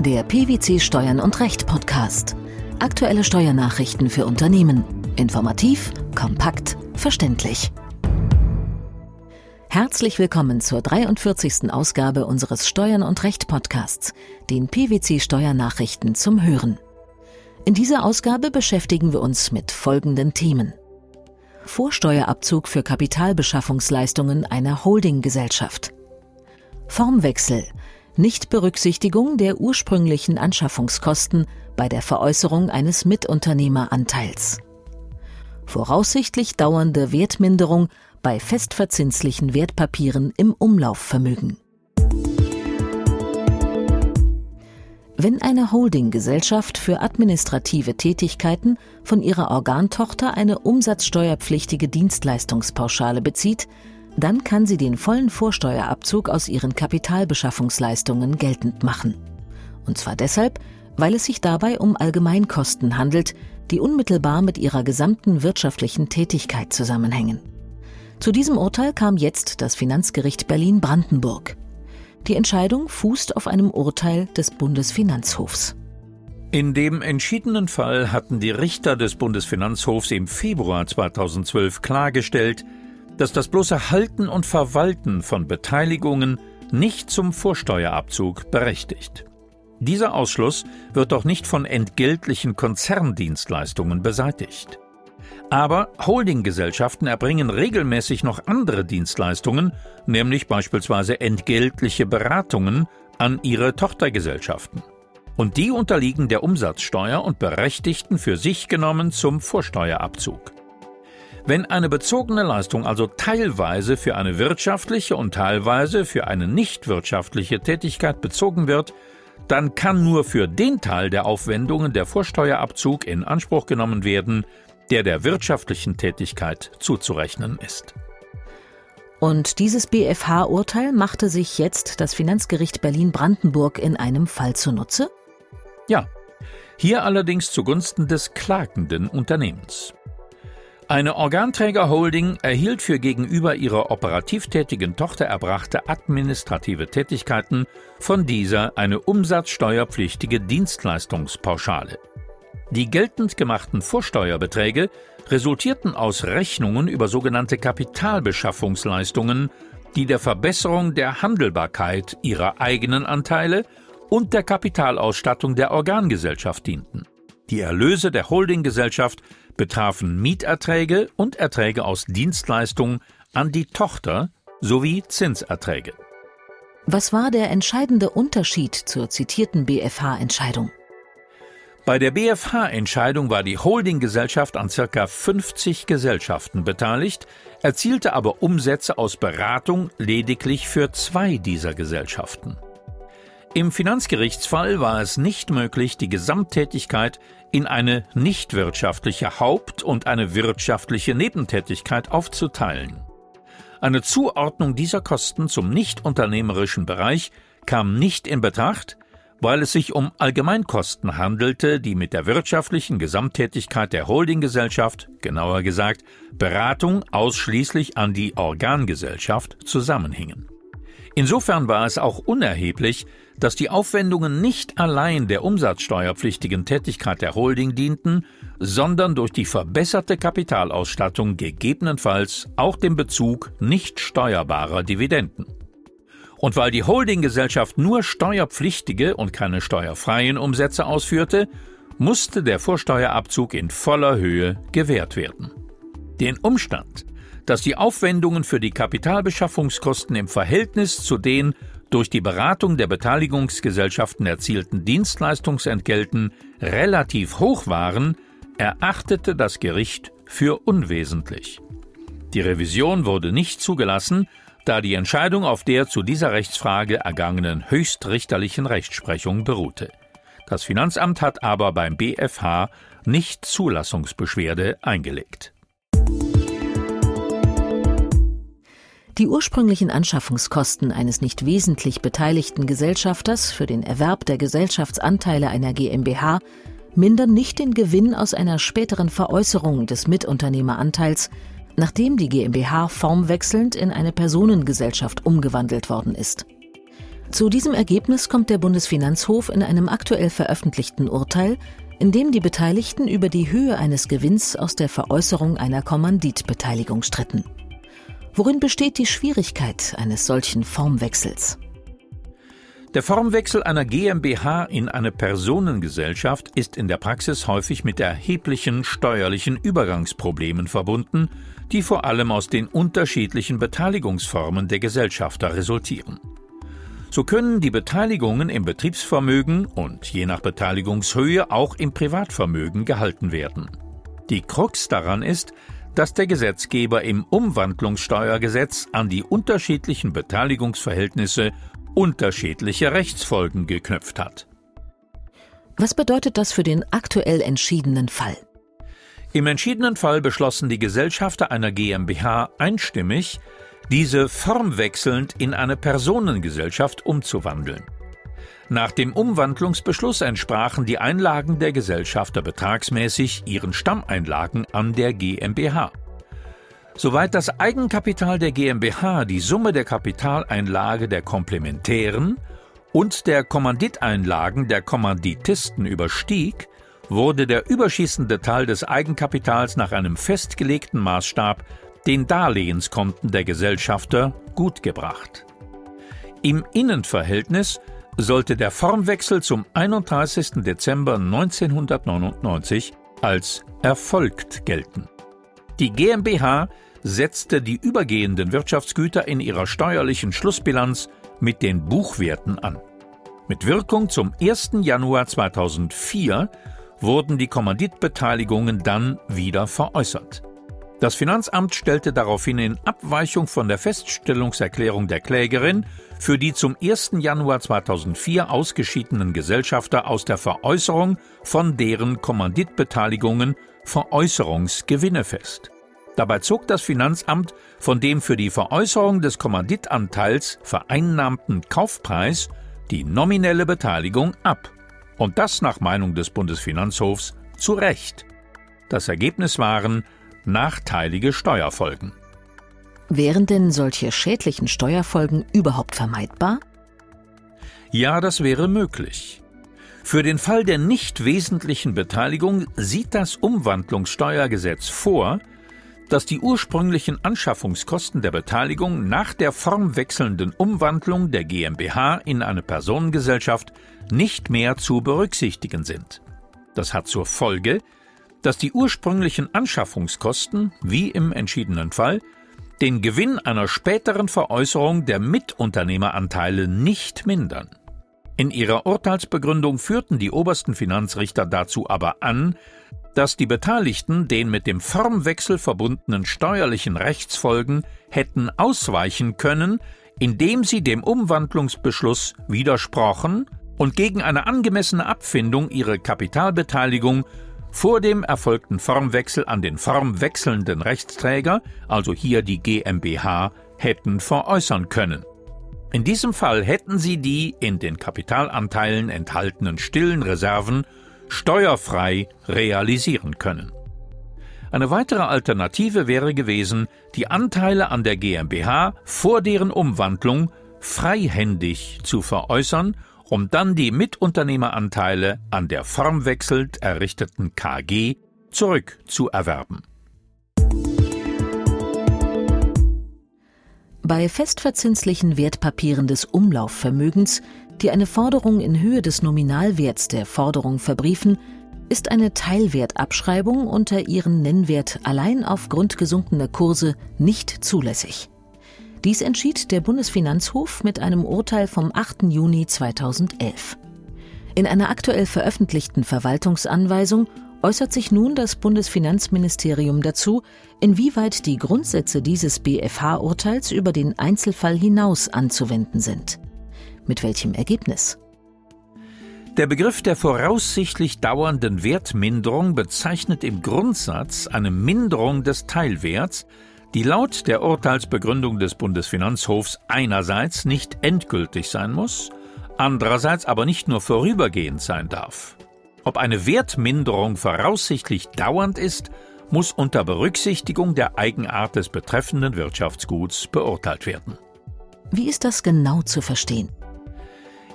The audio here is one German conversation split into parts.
Der PwC Steuern und Recht Podcast. Aktuelle Steuernachrichten für Unternehmen. Informativ, kompakt, verständlich. Herzlich willkommen zur 43. Ausgabe unseres Steuern und Recht Podcasts, den PwC Steuernachrichten zum Hören. In dieser Ausgabe beschäftigen wir uns mit folgenden Themen. Vorsteuerabzug für Kapitalbeschaffungsleistungen einer Holdinggesellschaft. Formwechsel Nichtberücksichtigung der ursprünglichen Anschaffungskosten bei der Veräußerung eines Mitunternehmeranteils. Voraussichtlich dauernde Wertminderung bei festverzinslichen Wertpapieren im Umlaufvermögen. Wenn eine Holdinggesellschaft für administrative Tätigkeiten von ihrer Organtochter eine umsatzsteuerpflichtige Dienstleistungspauschale bezieht, dann kann sie den vollen Vorsteuerabzug aus ihren Kapitalbeschaffungsleistungen geltend machen. Und zwar deshalb, weil es sich dabei um Allgemeinkosten handelt, die unmittelbar mit ihrer gesamten wirtschaftlichen Tätigkeit zusammenhängen. Zu diesem Urteil kam jetzt das Finanzgericht Berlin-Brandenburg. Die Entscheidung fußt auf einem Urteil des Bundesfinanzhofs. In dem entschiedenen Fall hatten die Richter des Bundesfinanzhofs im Februar 2012 klargestellt, dass das bloße Halten und Verwalten von Beteiligungen nicht zum Vorsteuerabzug berechtigt. Dieser Ausschluss wird doch nicht von entgeltlichen Konzerndienstleistungen beseitigt. Aber Holdinggesellschaften erbringen regelmäßig noch andere Dienstleistungen, nämlich beispielsweise entgeltliche Beratungen an ihre Tochtergesellschaften. Und die unterliegen der Umsatzsteuer und berechtigten für sich genommen zum Vorsteuerabzug. Wenn eine bezogene Leistung also teilweise für eine wirtschaftliche und teilweise für eine nicht wirtschaftliche Tätigkeit bezogen wird, dann kann nur für den Teil der Aufwendungen der Vorsteuerabzug in Anspruch genommen werden, der der wirtschaftlichen Tätigkeit zuzurechnen ist. Und dieses BFH-Urteil machte sich jetzt das Finanzgericht Berlin-Brandenburg in einem Fall zunutze? Ja, hier allerdings zugunsten des klagenden Unternehmens. Eine Organträgerholding erhielt für gegenüber ihrer operativ tätigen Tochter erbrachte administrative Tätigkeiten von dieser eine umsatzsteuerpflichtige Dienstleistungspauschale. Die geltend gemachten Vorsteuerbeträge resultierten aus Rechnungen über sogenannte Kapitalbeschaffungsleistungen, die der Verbesserung der Handelbarkeit ihrer eigenen Anteile und der Kapitalausstattung der Organgesellschaft dienten. Die Erlöse der Holdinggesellschaft betrafen Mieterträge und Erträge aus Dienstleistungen an die Tochter sowie Zinserträge. Was war der entscheidende Unterschied zur zitierten BFH-Entscheidung? Bei der BFH-Entscheidung war die Holdinggesellschaft an ca. 50 Gesellschaften beteiligt, erzielte aber Umsätze aus Beratung lediglich für zwei dieser Gesellschaften. Im Finanzgerichtsfall war es nicht möglich, die Gesamttätigkeit in eine nichtwirtschaftliche Haupt- und eine wirtschaftliche Nebentätigkeit aufzuteilen. Eine Zuordnung dieser Kosten zum nichtunternehmerischen Bereich kam nicht in Betracht, weil es sich um Allgemeinkosten handelte, die mit der wirtschaftlichen Gesamttätigkeit der Holdinggesellschaft, genauer gesagt Beratung ausschließlich an die Organgesellschaft, zusammenhingen. Insofern war es auch unerheblich, dass die Aufwendungen nicht allein der umsatzsteuerpflichtigen Tätigkeit der Holding dienten, sondern durch die verbesserte Kapitalausstattung gegebenenfalls auch dem Bezug nicht steuerbarer Dividenden. Und weil die Holdinggesellschaft nur steuerpflichtige und keine steuerfreien Umsätze ausführte, musste der Vorsteuerabzug in voller Höhe gewährt werden. Den Umstand, dass die Aufwendungen für die Kapitalbeschaffungskosten im Verhältnis zu den durch die Beratung der Beteiligungsgesellschaften erzielten Dienstleistungsentgelten relativ hoch waren, erachtete das Gericht für unwesentlich. Die Revision wurde nicht zugelassen, da die Entscheidung auf der zu dieser Rechtsfrage ergangenen höchstrichterlichen Rechtsprechung beruhte. Das Finanzamt hat aber beim BfH nicht Zulassungsbeschwerde eingelegt. Die ursprünglichen Anschaffungskosten eines nicht wesentlich beteiligten Gesellschafters für den Erwerb der Gesellschaftsanteile einer GmbH mindern nicht den Gewinn aus einer späteren Veräußerung des Mitunternehmeranteils, nachdem die GmbH formwechselnd in eine Personengesellschaft umgewandelt worden ist. Zu diesem Ergebnis kommt der Bundesfinanzhof in einem aktuell veröffentlichten Urteil, in dem die Beteiligten über die Höhe eines Gewinns aus der Veräußerung einer Kommanditbeteiligung stritten. Worin besteht die Schwierigkeit eines solchen Formwechsels? Der Formwechsel einer GmbH in eine Personengesellschaft ist in der Praxis häufig mit erheblichen steuerlichen Übergangsproblemen verbunden, die vor allem aus den unterschiedlichen Beteiligungsformen der Gesellschafter resultieren. So können die Beteiligungen im Betriebsvermögen und je nach Beteiligungshöhe auch im Privatvermögen gehalten werden. Die Krux daran ist, dass der Gesetzgeber im Umwandlungssteuergesetz an die unterschiedlichen Beteiligungsverhältnisse unterschiedliche Rechtsfolgen geknüpft hat. Was bedeutet das für den aktuell entschiedenen Fall? Im entschiedenen Fall beschlossen die Gesellschafter einer GmbH einstimmig, diese formwechselnd in eine Personengesellschaft umzuwandeln. Nach dem Umwandlungsbeschluss entsprachen die Einlagen der Gesellschafter betragsmäßig ihren Stammeinlagen an der GmbH. Soweit das Eigenkapital der GmbH die Summe der Kapitaleinlage der Komplementären und der Kommanditeinlagen der Kommanditisten überstieg, wurde der überschießende Teil des Eigenkapitals nach einem festgelegten Maßstab den Darlehenskonten der Gesellschafter gutgebracht. Im Innenverhältnis sollte der Formwechsel zum 31. Dezember 1999 als erfolgt gelten. Die GmbH setzte die übergehenden Wirtschaftsgüter in ihrer steuerlichen Schlussbilanz mit den Buchwerten an. Mit Wirkung zum 1. Januar 2004 wurden die Kommanditbeteiligungen dann wieder veräußert. Das Finanzamt stellte daraufhin in Abweichung von der Feststellungserklärung der Klägerin für die zum 1. Januar 2004 ausgeschiedenen Gesellschafter aus der Veräußerung von deren Kommanditbeteiligungen Veräußerungsgewinne fest. Dabei zog das Finanzamt von dem für die Veräußerung des Kommanditanteils vereinnahmten Kaufpreis die nominelle Beteiligung ab. Und das nach Meinung des Bundesfinanzhofs zu Recht. Das Ergebnis waren nachteilige Steuerfolgen. Wären denn solche schädlichen Steuerfolgen überhaupt vermeidbar? Ja, das wäre möglich. Für den Fall der nicht wesentlichen Beteiligung sieht das Umwandlungssteuergesetz vor, dass die ursprünglichen Anschaffungskosten der Beteiligung nach der formwechselnden Umwandlung der GmbH in eine Personengesellschaft nicht mehr zu berücksichtigen sind. Das hat zur Folge, dass die ursprünglichen Anschaffungskosten, wie im entschiedenen Fall, den Gewinn einer späteren Veräußerung der Mitunternehmeranteile nicht mindern. In ihrer Urteilsbegründung führten die obersten Finanzrichter dazu aber an, dass die Beteiligten den mit dem Formwechsel verbundenen steuerlichen Rechtsfolgen hätten ausweichen können, indem sie dem Umwandlungsbeschluss widersprochen und gegen eine angemessene Abfindung ihre Kapitalbeteiligung vor dem erfolgten Formwechsel an den formwechselnden Rechtsträger, also hier die GmbH, hätten veräußern können. In diesem Fall hätten sie die in den Kapitalanteilen enthaltenen stillen Reserven steuerfrei realisieren können. Eine weitere Alternative wäre gewesen, die Anteile an der GmbH vor deren Umwandlung freihändig zu veräußern, um dann die Mitunternehmeranteile an der formwechselnd errichteten KG zurückzuerwerben. Bei festverzinslichen Wertpapieren des Umlaufvermögens die eine Forderung in Höhe des Nominalwerts der Forderung verbriefen, ist eine Teilwertabschreibung unter ihren Nennwert allein aufgrund gesunkener Kurse nicht zulässig. Dies entschied der Bundesfinanzhof mit einem Urteil vom 8. Juni 2011. In einer aktuell veröffentlichten Verwaltungsanweisung äußert sich nun das Bundesfinanzministerium dazu, inwieweit die Grundsätze dieses BFH-Urteils über den Einzelfall hinaus anzuwenden sind. Mit welchem Ergebnis? Der Begriff der voraussichtlich dauernden Wertminderung bezeichnet im Grundsatz eine Minderung des Teilwerts, die laut der Urteilsbegründung des Bundesfinanzhofs einerseits nicht endgültig sein muss, andererseits aber nicht nur vorübergehend sein darf. Ob eine Wertminderung voraussichtlich dauernd ist, muss unter Berücksichtigung der Eigenart des betreffenden Wirtschaftsguts beurteilt werden. Wie ist das genau zu verstehen?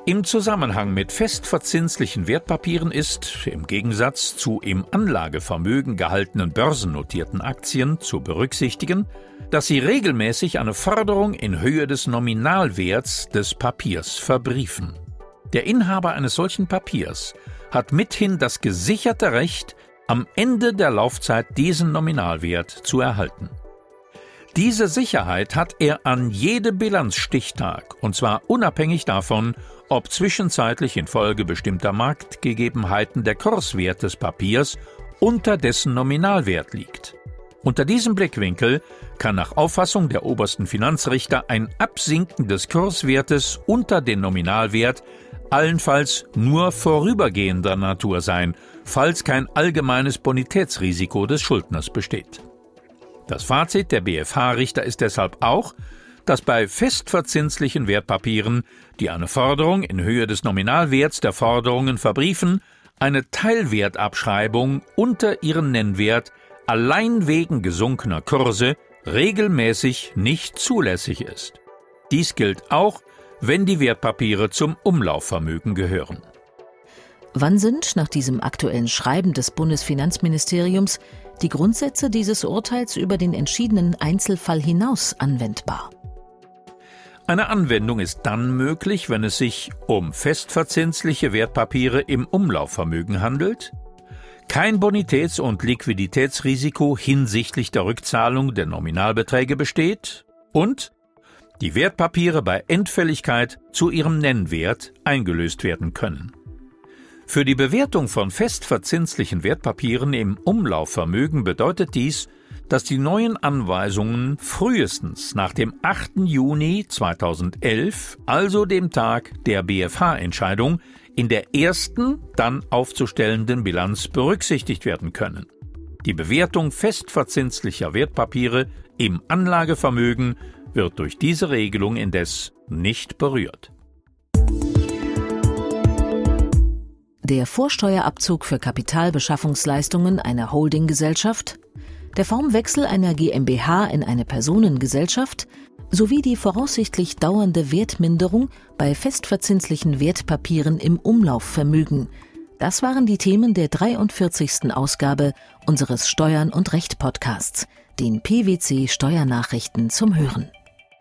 Im Zusammenhang mit festverzinslichen Wertpapieren ist, im Gegensatz zu im Anlagevermögen gehaltenen börsennotierten Aktien, zu berücksichtigen, dass sie regelmäßig eine Forderung in Höhe des Nominalwerts des Papiers verbriefen. Der Inhaber eines solchen Papiers hat mithin das gesicherte Recht, am Ende der Laufzeit diesen Nominalwert zu erhalten. Diese Sicherheit hat er an jedem Bilanzstichtag, und zwar unabhängig davon, ob zwischenzeitlich infolge bestimmter Marktgegebenheiten der Kurswert des Papiers unter dessen Nominalwert liegt. Unter diesem Blickwinkel kann nach Auffassung der obersten Finanzrichter ein Absinken des Kurswertes unter den Nominalwert allenfalls nur vorübergehender Natur sein, falls kein allgemeines Bonitätsrisiko des Schuldners besteht. Das Fazit der BFH-Richter ist deshalb auch, dass bei festverzinslichen Wertpapieren, die eine Forderung in Höhe des Nominalwerts der Forderungen verbriefen, eine Teilwertabschreibung unter ihren Nennwert allein wegen gesunkener Kurse regelmäßig nicht zulässig ist. Dies gilt auch, wenn die Wertpapiere zum Umlaufvermögen gehören. Wann sind nach diesem aktuellen Schreiben des Bundesfinanzministeriums die Grundsätze dieses Urteils über den entschiedenen Einzelfall hinaus anwendbar. Eine Anwendung ist dann möglich, wenn es sich um festverzinsliche Wertpapiere im Umlaufvermögen handelt, kein Bonitäts- und Liquiditätsrisiko hinsichtlich der Rückzahlung der Nominalbeträge besteht und die Wertpapiere bei Endfälligkeit zu ihrem Nennwert eingelöst werden können. Für die Bewertung von festverzinslichen Wertpapieren im Umlaufvermögen bedeutet dies, dass die neuen Anweisungen frühestens nach dem 8. Juni 2011, also dem Tag der BFH-Entscheidung, in der ersten dann aufzustellenden Bilanz berücksichtigt werden können. Die Bewertung festverzinslicher Wertpapiere im Anlagevermögen wird durch diese Regelung indes nicht berührt. Der Vorsteuerabzug für Kapitalbeschaffungsleistungen einer Holdinggesellschaft, der Formwechsel einer GmbH in eine Personengesellschaft sowie die voraussichtlich dauernde Wertminderung bei festverzinslichen Wertpapieren im Umlaufvermögen. Das waren die Themen der 43. Ausgabe unseres Steuern und Recht Podcasts, den PwC Steuernachrichten zum Hören.